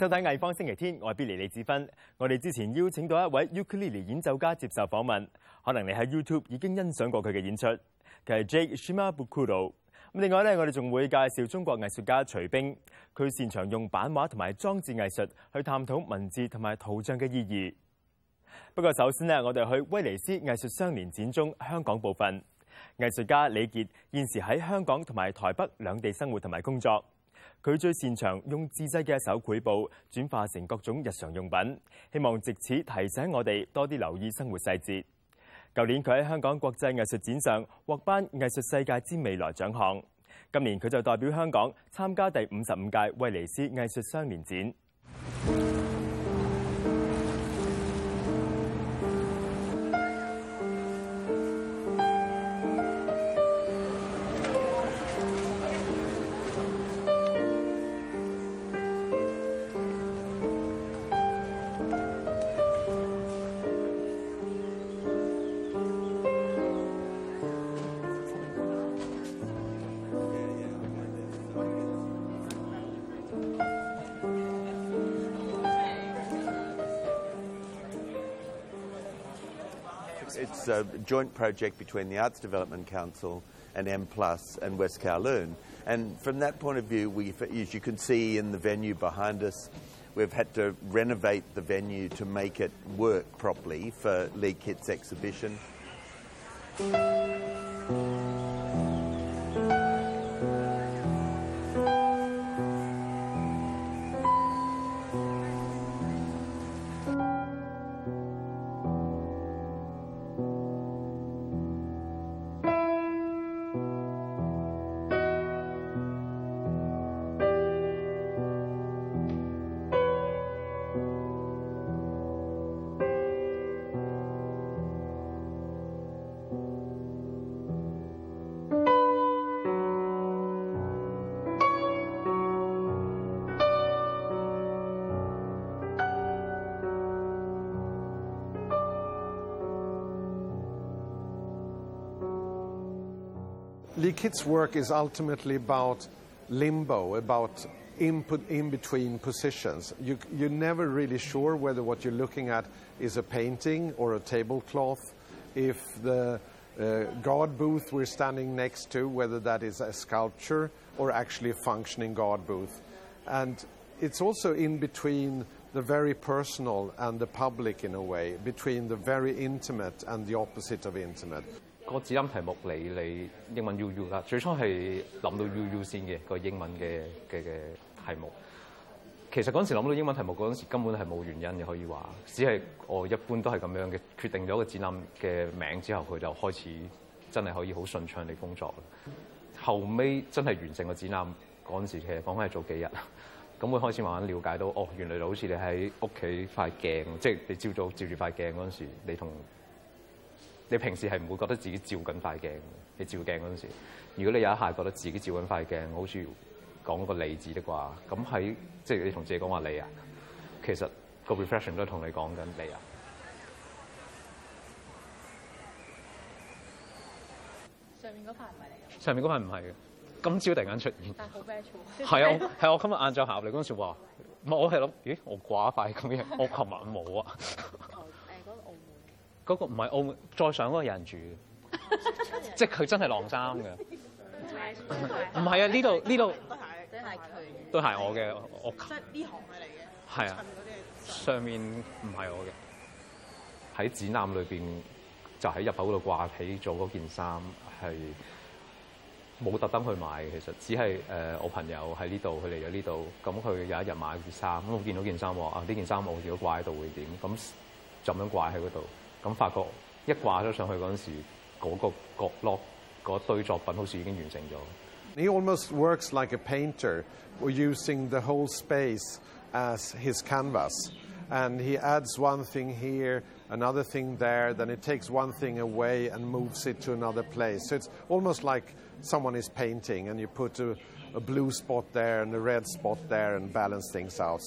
收睇艺方星期天，我系 Billy 李志芬。我哋之前邀请到一位 u k l i l 里演奏家接受访问，可能你喺 YouTube 已经欣赏过佢嘅演出，佢系 Jake Shimabukuro。咁另外咧，我哋仲会介绍中国艺术家徐冰，佢擅长用版画同埋装置艺术去探讨文字同埋图像嘅意义。不过首先咧，我哋去威尼斯艺术双年展中香港部分，艺术家李杰现时喺香港同埋台北两地生活同埋工作。佢最擅長用自制嘅手繪布轉化成各種日常用品，希望藉此提醒我哋多啲留意生活細節。舊年佢喺香港國際藝術展上獲颁藝術世界之未來獎項，今年佢就代表香港參加第五十五屆威尼斯藝術双年展。It's a joint project between the Arts Development Council and M Plus and West Kowloon. And from that point of view, we, as you can see in the venue behind us, we've had to renovate the venue to make it work properly for Lee Kit's exhibition. Lee Kitt's work is ultimately about limbo, about input in between positions. You, you're never really sure whether what you're looking at is a painting or a tablecloth, if the uh, guard booth we're standing next to, whether that is a sculpture or actually a functioning guard booth. And it's also in between the very personal and the public in a way, between the very intimate and the opposite of intimate. 個展覽題目嚟，嚟英文 U U 啦。最初係諗到 U U 先嘅個英文嘅嘅嘅題目。其實嗰陣時諗到英文題目，嗰陣時根本係冇原因嘅，可以話。只係我一般都係咁樣嘅，決定咗個展覽嘅名之後，佢就開始真係可以好順暢地工作。後尾真係完成個展覽嗰陣時，其實講緊係早幾日，咁會開始慢慢了解到哦，原來就好似你喺屋企塊鏡，即係你朝早照住塊鏡嗰陣時，你同。你平時係唔會覺得自己照緊塊鏡你照鏡嗰陣時，如果你有一下覺得自己照緊塊鏡，好似講個理字啲啩，咁喺即係你同自己講話你啊，其實個 reflection 都係同你講緊你啊。上面嗰塊唔係嚟嘅。上面嗰塊唔係嘅，今朝突然間出現。但係好 b e a u 係啊，係我今日晏晝行入嚟嗰陣時話，冇，我係諗，咦，我掛塊咁嘅，我琴晚冇啊。嗰個唔係澳再上嗰個人住嘅，即係佢真係晾衫嘅。唔係啊，呢度呢度都係佢，都係我嘅屋。即係呢行嘅嚟嘅。係啊，上面唔係我嘅喺展覽裏邊就喺入口度掛起咗嗰件衫係冇特登去買。其實只係誒我朋友喺呢度，佢嚟咗呢度咁，佢有一日買件衫咁，我見到件衫啊，呢件衫我如果掛喺度會點咁就咁掛喺嗰度。He almost works like a painter, using the whole space as his canvas, and he adds one thing here, another thing there, then it takes one thing away and moves it to another place. So it's almost like someone is painting, and you put a, a blue spot there and a red spot there and balance things out.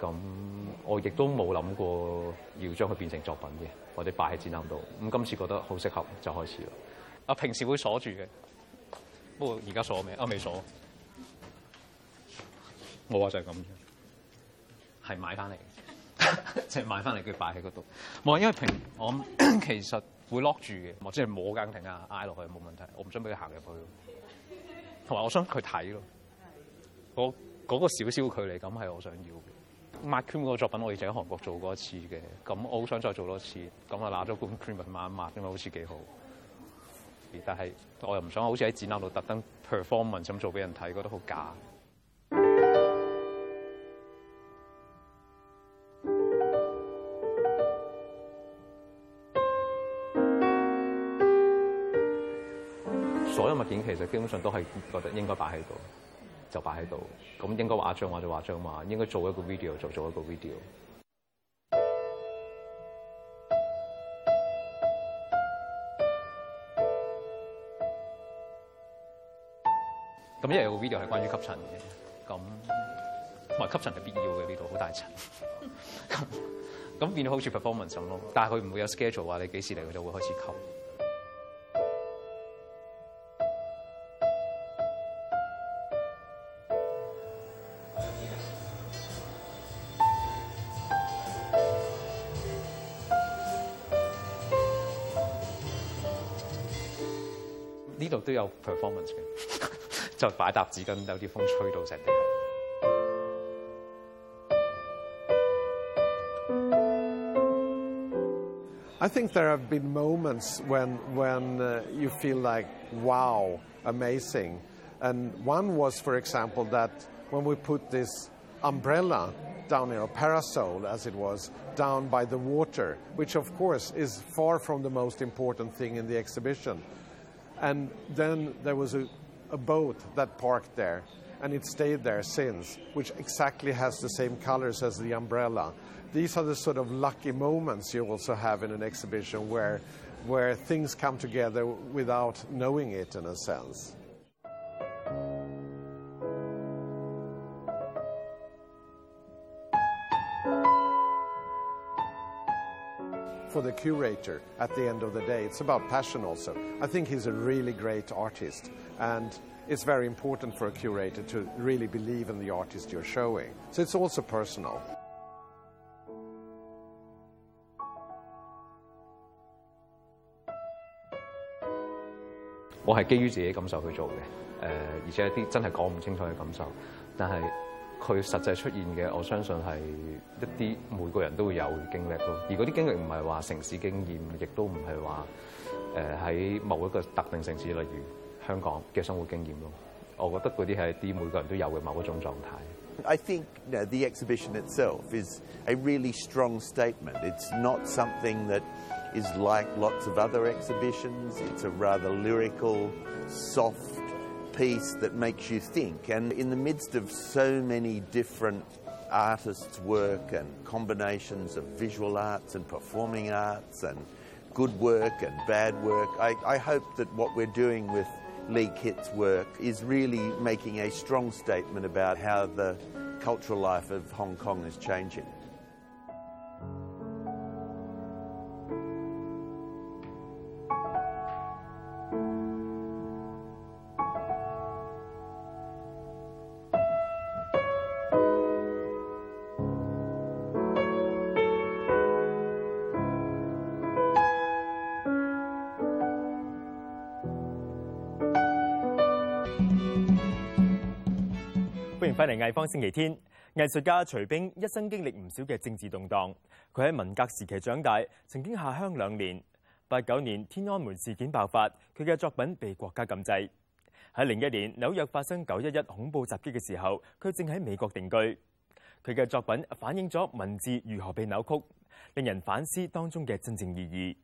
咁我亦都冇諗過要將佢變成作品嘅，或者擺喺展覽度。咁今次覺得好適合就開始啦。啊，平時會鎖住嘅，不過而家鎖未啊？未鎖。我話就係咁，係買翻嚟，即係買翻嚟佢擺喺嗰度。冇，因為平我 其實會 lock 住嘅，或者摸間停啊，挨落去冇問題。我唔想俾佢行入去，同埋我想佢睇咯。我嗰個少少距離感係我想要嘅。抹 cream 嗰個作品我以前喺韓國做過一次嘅，咁我好想再做多次，咁啊拿咗罐 cream 去抹一抹，因為好似幾好。但係我又唔想好似喺展覽度特登 perform a n c e 咁做俾人睇，覺得好假。所有物件其實基本上都係覺得應該擺喺度。就擺喺度，咁應該畫張畫就畫張畫，應該做一個 video 就做一個 video。咁因為個 video 係關於吸塵嘅，咁同埋吸塵係必要嘅呢度好大塵。咁變到好似 performance 咁咯，但係佢唔會有 schedule 話你幾時嚟，佢就會開始吸。呢度都有 performance 嘅，就擺沓紙巾，有啲風吹到成地。I think there have been moments when when uh, you feel like wow, amazing, and one was, for example, that when we put this umbrella down here, or parasol as it was, down by the water, which of course is far from the most important thing in the exhibition. And then there was a, a boat that parked there and it stayed there since, which exactly has the same colors as the umbrella. These are the sort of lucky moments you also have in an exhibition where, where things come together without knowing it in a sense. the curator at the end of the day. It's about passion also. I think he's a really great artist, and it's very important for a curator to really believe in the artist you're showing. So it's also personal. I 係基於自己感受去做嘅，誒、呃，而且一啲真係講唔清楚嘅感受，但係。佢實際出現嘅，我相信係一啲每個人都會有嘅經歷咯。而嗰啲經歷唔係話城市經驗，亦都唔係話誒喺某一個特定城市，例如香港嘅生活經驗咯。我覺得嗰啲係一啲每個人都有嘅某一種狀態。I think the exhibition itself is a really strong statement. It's not something that is like lots of other exhibitions. It's a rather lyrical, soft. piece that makes you think. And in the midst of so many different artists' work and combinations of visual arts and performing arts and good work and bad work, I, I hope that what we're doing with Lee Kitt's work is really making a strong statement about how the cultural life of Hong Kong is changing. 艺方星期天，艺术家徐冰一生经历唔少嘅政治动荡。佢喺文革时期长大，曾经下乡两年。八九年天安门事件爆发，佢嘅作品被国家禁制。喺零一年纽约发生九一一恐怖袭击嘅时候，佢正喺美国定居。佢嘅作品反映咗文字如何被扭曲，令人反思当中嘅真正意义。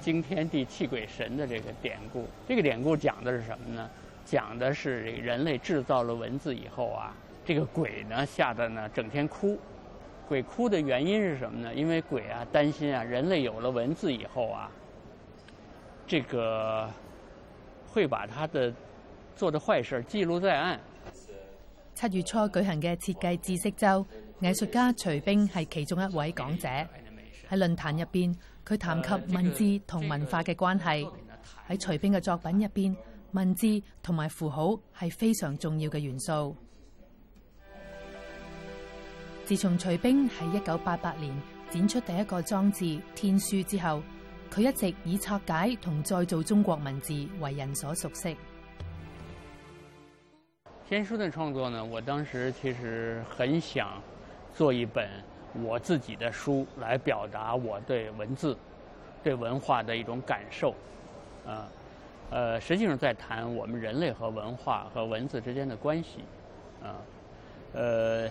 惊天地泣鬼神的这个典故，这个典故讲的是什么呢？讲的是人类制造了文字以后啊，这个鬼呢吓得呢整天哭。鬼哭的原因是什么呢？因为鬼啊担心啊，人类有了文字以后啊，这个会把他的做的坏事记录在案。七月初举行嘅设计知识周，艺术家徐冰系其中一位讲者。喺论坛入边，佢谈及文字同文化嘅关系。喺徐冰嘅作品入边。文字同埋符号系非常重要嘅元素。自从徐冰喺一九八八年展出第一个装置《天书》之后，佢一直以拆解同再造中国文字为人所熟悉。天书嘅创作呢，我当时其实很想做一本我自己的书，来表达我对文字、对文化的一种感受，啊。呃，实际上在谈我们人类和文化和文字之间的关系，啊，呃，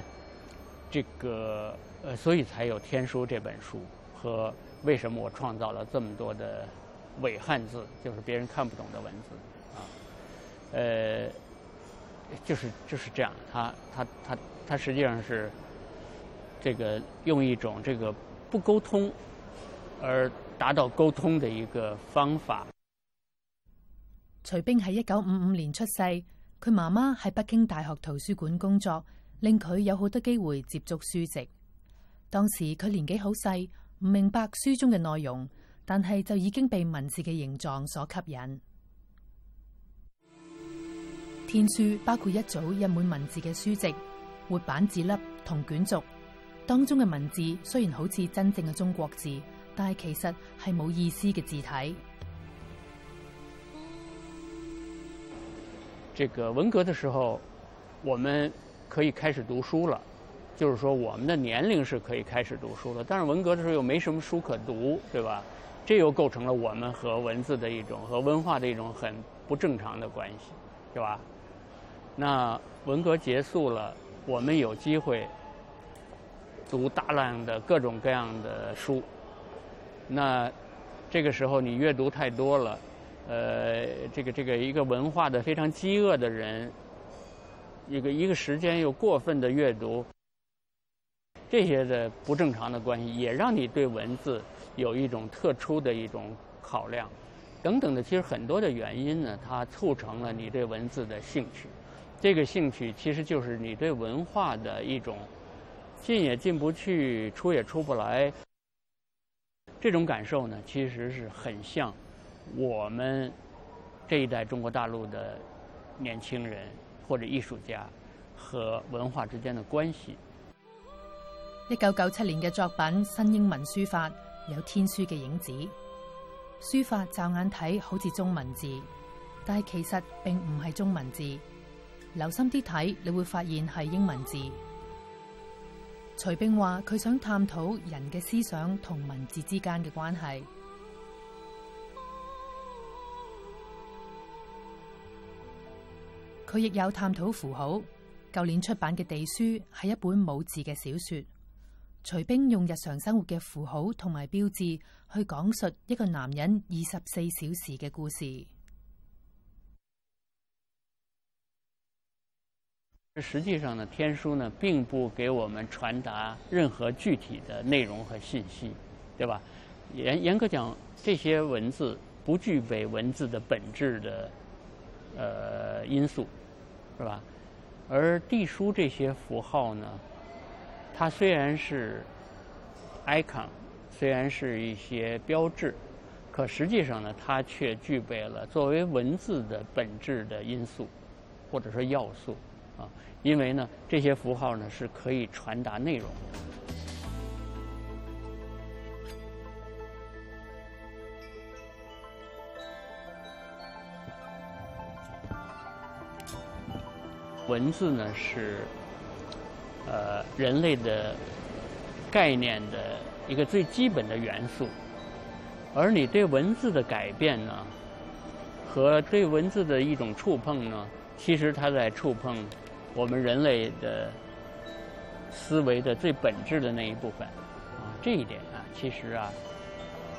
这个呃，所以才有《天书》这本书，和为什么我创造了这么多的伪汉字，就是别人看不懂的文字，啊，呃，就是就是这样，它它它它实际上是这个用一种这个不沟通而达到沟通的一个方法。徐冰喺一九五五年出世，佢妈妈喺北京大学图书馆工作，令佢有好多机会接触书籍。当时佢年纪好细，唔明白书中嘅内容，但系就已经被文字嘅形状所吸引。天书包括一组印满文字嘅书籍、活板字粒同卷轴，当中嘅文字虽然好似真正嘅中国字，但系其实系冇意思嘅字体。这个文革的时候，我们可以开始读书了，就是说我们的年龄是可以开始读书了。但是文革的时候又没什么书可读，对吧？这又构成了我们和文字的一种和文化的一种很不正常的关系，对吧？那文革结束了，我们有机会读大量的各种各样的书，那这个时候你阅读太多了。呃，这个这个一个文化的非常饥饿的人，一个一个时间又过分的阅读，这些的不正常的关系，也让你对文字有一种特殊的一种考量，等等的，其实很多的原因呢，它促成了你对文字的兴趣，这个兴趣其实就是你对文化的一种进也进不去，出也出不来，这种感受呢，其实是很像。我们这一代中国大陆的年轻人或者艺术家和文化之间的关系。一九九七年嘅作品《新英文书法》有天书嘅影子，书法骤眼睇好似中文字，但系其实并唔系中文字。留心啲睇，你会发现系英文字。徐冰话佢想探讨人嘅思想同文字之间嘅关系。佢亦有探討符號。舊年出版嘅地書係一本冇字嘅小说。徐冰用日常生活嘅符號同埋標誌去講述一個男人二十四小時嘅故事。實際上呢，天書呢並不給我們傳達任何具體的內容和信息，對吧？嚴严格講，這些文字不具備文字的本質的。呃，因素，是吧？而地书这些符号呢，它虽然是 icon，虽然是一些标志，可实际上呢，它却具备了作为文字的本质的因素，或者说要素啊，因为呢，这些符号呢是可以传达内容。文字呢是，呃，人类的概念的一个最基本的元素，而你对文字的改变呢，和对文字的一种触碰呢，其实它在触碰我们人类的思维的最本质的那一部分，啊，这一点啊，其实啊，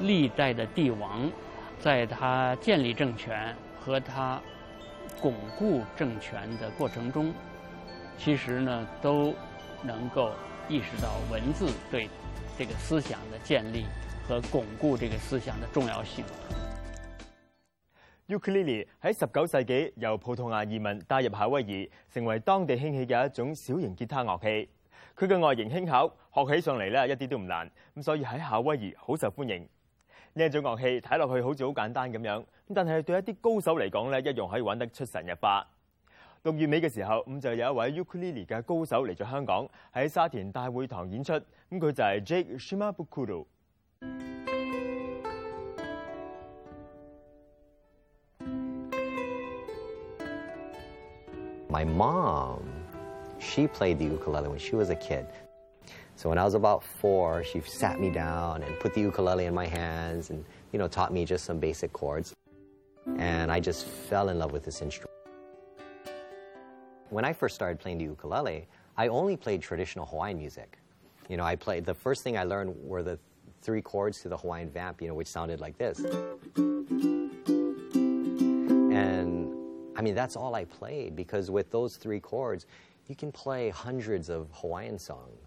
历代的帝王，在他建立政权和他。巩固政权的过程中，其实呢，都能够意识到文字对这个思想的建立和巩固这个思想的重要性。Ukulele 喺十九世纪由葡萄牙移民带入夏威夷，成为当地兴起嘅一种小型吉他乐器。佢嘅外形轻巧，学起上嚟咧一啲都唔难，咁所以喺夏威夷好受欢迎。呢一种乐器睇落去好似好简单咁样，咁但系对一啲高手嚟讲咧，一样可以玩得出神入化。六月尾嘅时候，咁就有一位 ukulele 嘅高手嚟咗香港，喺沙田大会堂演出。咁佢就系 Jake Shimabukuro。My mom, she played the ukulele when she was a kid. So when I was about four, she sat me down and put the ukulele in my hands and, you know, taught me just some basic chords. And I just fell in love with this instrument. When I first started playing the ukulele, I only played traditional Hawaiian music. You know, I played, the first thing I learned were the three chords to the Hawaiian vamp, you know, which sounded like this. And I mean, that's all I played because with those three chords, you can play hundreds of Hawaiian songs.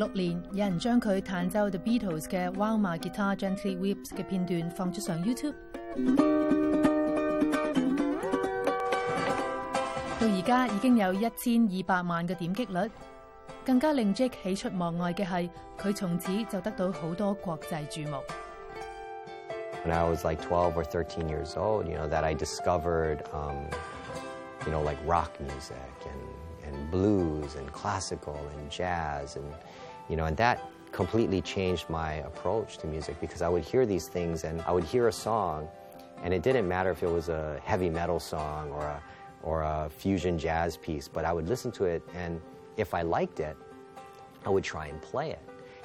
六年，有人将佢弹奏 The Beatles 嘅《While My Guitar Gently Weeps》嘅片段放咗上 YouTube，到而家已经有一千二百万嘅点击率。更加令 Jack 喜出望外嘅系，佢从此就得到好多国际注目。When I was like twelve or thirteen years old, you know that I discovered, you know, like rock music and and blues and classical and jazz and you know, and that completely changed my approach to music because I would hear these things and I would hear a song, and it didn't matter if it was a heavy metal song or a, or a fusion jazz piece, but I would listen to it, and if I liked it, I would try and play it,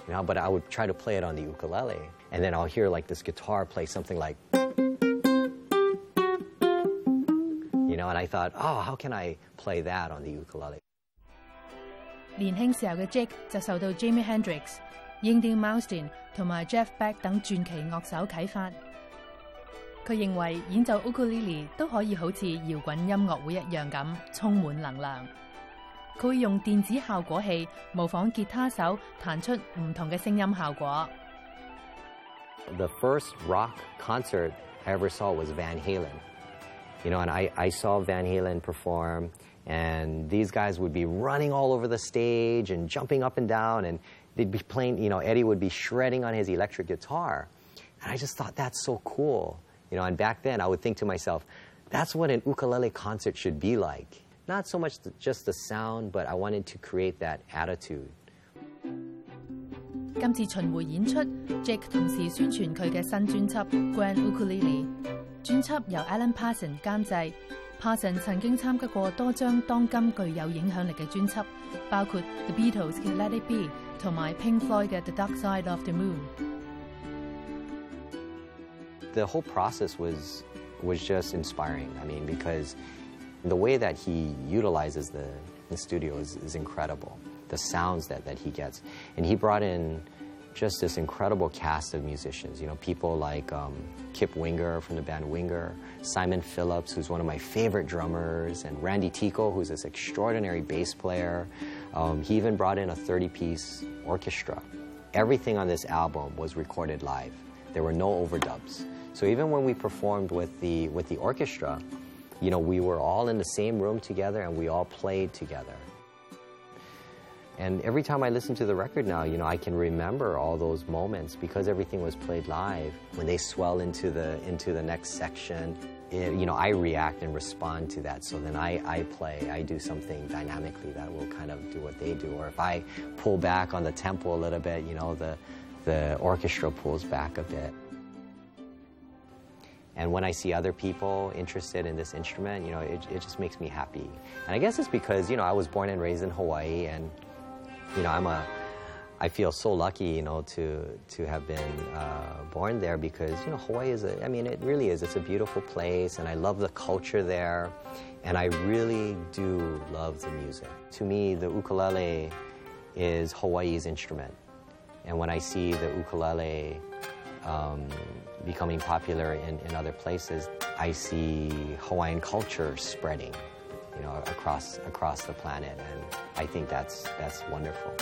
you know, but I would try to play it on the ukulele, and then I'll hear like this guitar play something like, you know, and I thought, oh, how can I play that on the ukulele? 年輕時候嘅 j a c k 就受到 Jimmy Hendrix、Ringo m o u s t i n 同埋 Jeff Beck 等傳奇樂手启發，佢認為演奏 u k u l i l e 都可以好似搖滾音樂會一樣咁充滿能量。佢用電子效果器模仿吉他手彈出唔同嘅聲音效果。The first rock concert I ever saw was Van Halen. You know, and I I saw Van Halen perform. and these guys would be running all over the stage and jumping up and down and they'd be playing you know eddie would be shredding on his electric guitar and i just thought that's so cool you know and back then i would think to myself that's what an ukulele concert should be like not so much the, just the sound but i wanted to create that attitude 今次巡迴演出，Jake 同時宣傳佢嘅新專輯《Grand Ukulele》。專輯由 Alan Parsons 哈臣曾經參加過多張當今具有影響力嘅專輯，包括 The Beatles 嘅《Let It Be》同埋 Pink Floyd 嘅《The Dark Side of the Moon》。The whole process was was just inspiring. I mean, because the way that he utilizes the, the studio is, is incredible. The sounds that, that he gets, and he brought in just this incredible cast of musicians. You know, people like um, Kip Winger from the band Winger, Simon Phillips, who's one of my favorite drummers, and Randy Tico, who's this extraordinary bass player. Um, he even brought in a 30-piece orchestra. Everything on this album was recorded live. There were no overdubs. So even when we performed with the with the orchestra, you know, we were all in the same room together and we all played together. And every time I listen to the record now, you know, I can remember all those moments because everything was played live. When they swell into the into the next section, it, you know, I react and respond to that. So then I, I play, I do something dynamically that will kind of do what they do. Or if I pull back on the tempo a little bit, you know, the the orchestra pulls back a bit. And when I see other people interested in this instrument, you know, it, it just makes me happy. And I guess it's because, you know, I was born and raised in Hawaii and you know, I'm a, I feel so lucky, you know, to to have been uh, born there because you know Hawaii is a, I mean, it really is. It's a beautiful place, and I love the culture there, and I really do love the music. To me, the ukulele is Hawaii's instrument, and when I see the ukulele um, becoming popular in, in other places, I see Hawaiian culture spreading you know, across across the planet, and I think that's that's wonderful.